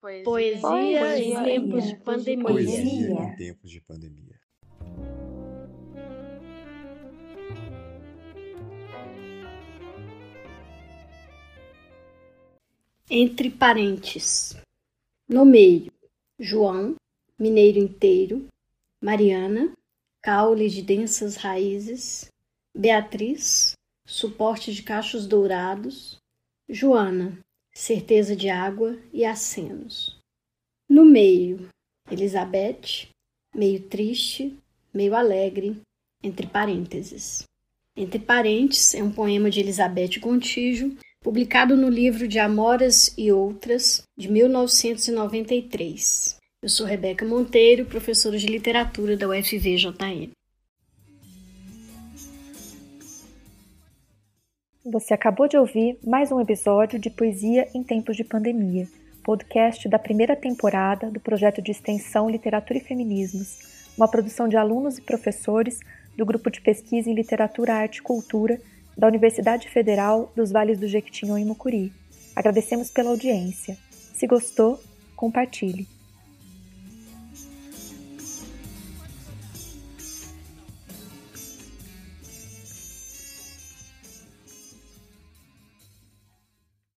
Poesia, Poesia em em tempos de de pandemia. Poesia Poesia. em tempos de pandemia. Entre parentes. No meio, João, mineiro inteiro, Mariana, caule de densas raízes, Beatriz, suporte de cachos dourados, Joana, certeza de água e acenos. No meio, Elizabeth, meio triste, meio alegre, entre parênteses. Entre Parentes é um poema de Elizabeth Gontijo, publicado no livro de Amoras e Outras, de 1993. Eu sou Rebeca Monteiro, professora de literatura da UFVJM. Você acabou de ouvir mais um episódio de Poesia em Tempos de Pandemia, podcast da primeira temporada do projeto de extensão Literatura e Feminismos, uma produção de alunos e professores do Grupo de Pesquisa em Literatura, Arte e Cultura da Universidade Federal dos Vales do Jequitinhonha e Mucuri. Agradecemos pela audiência. Se gostou, compartilhe.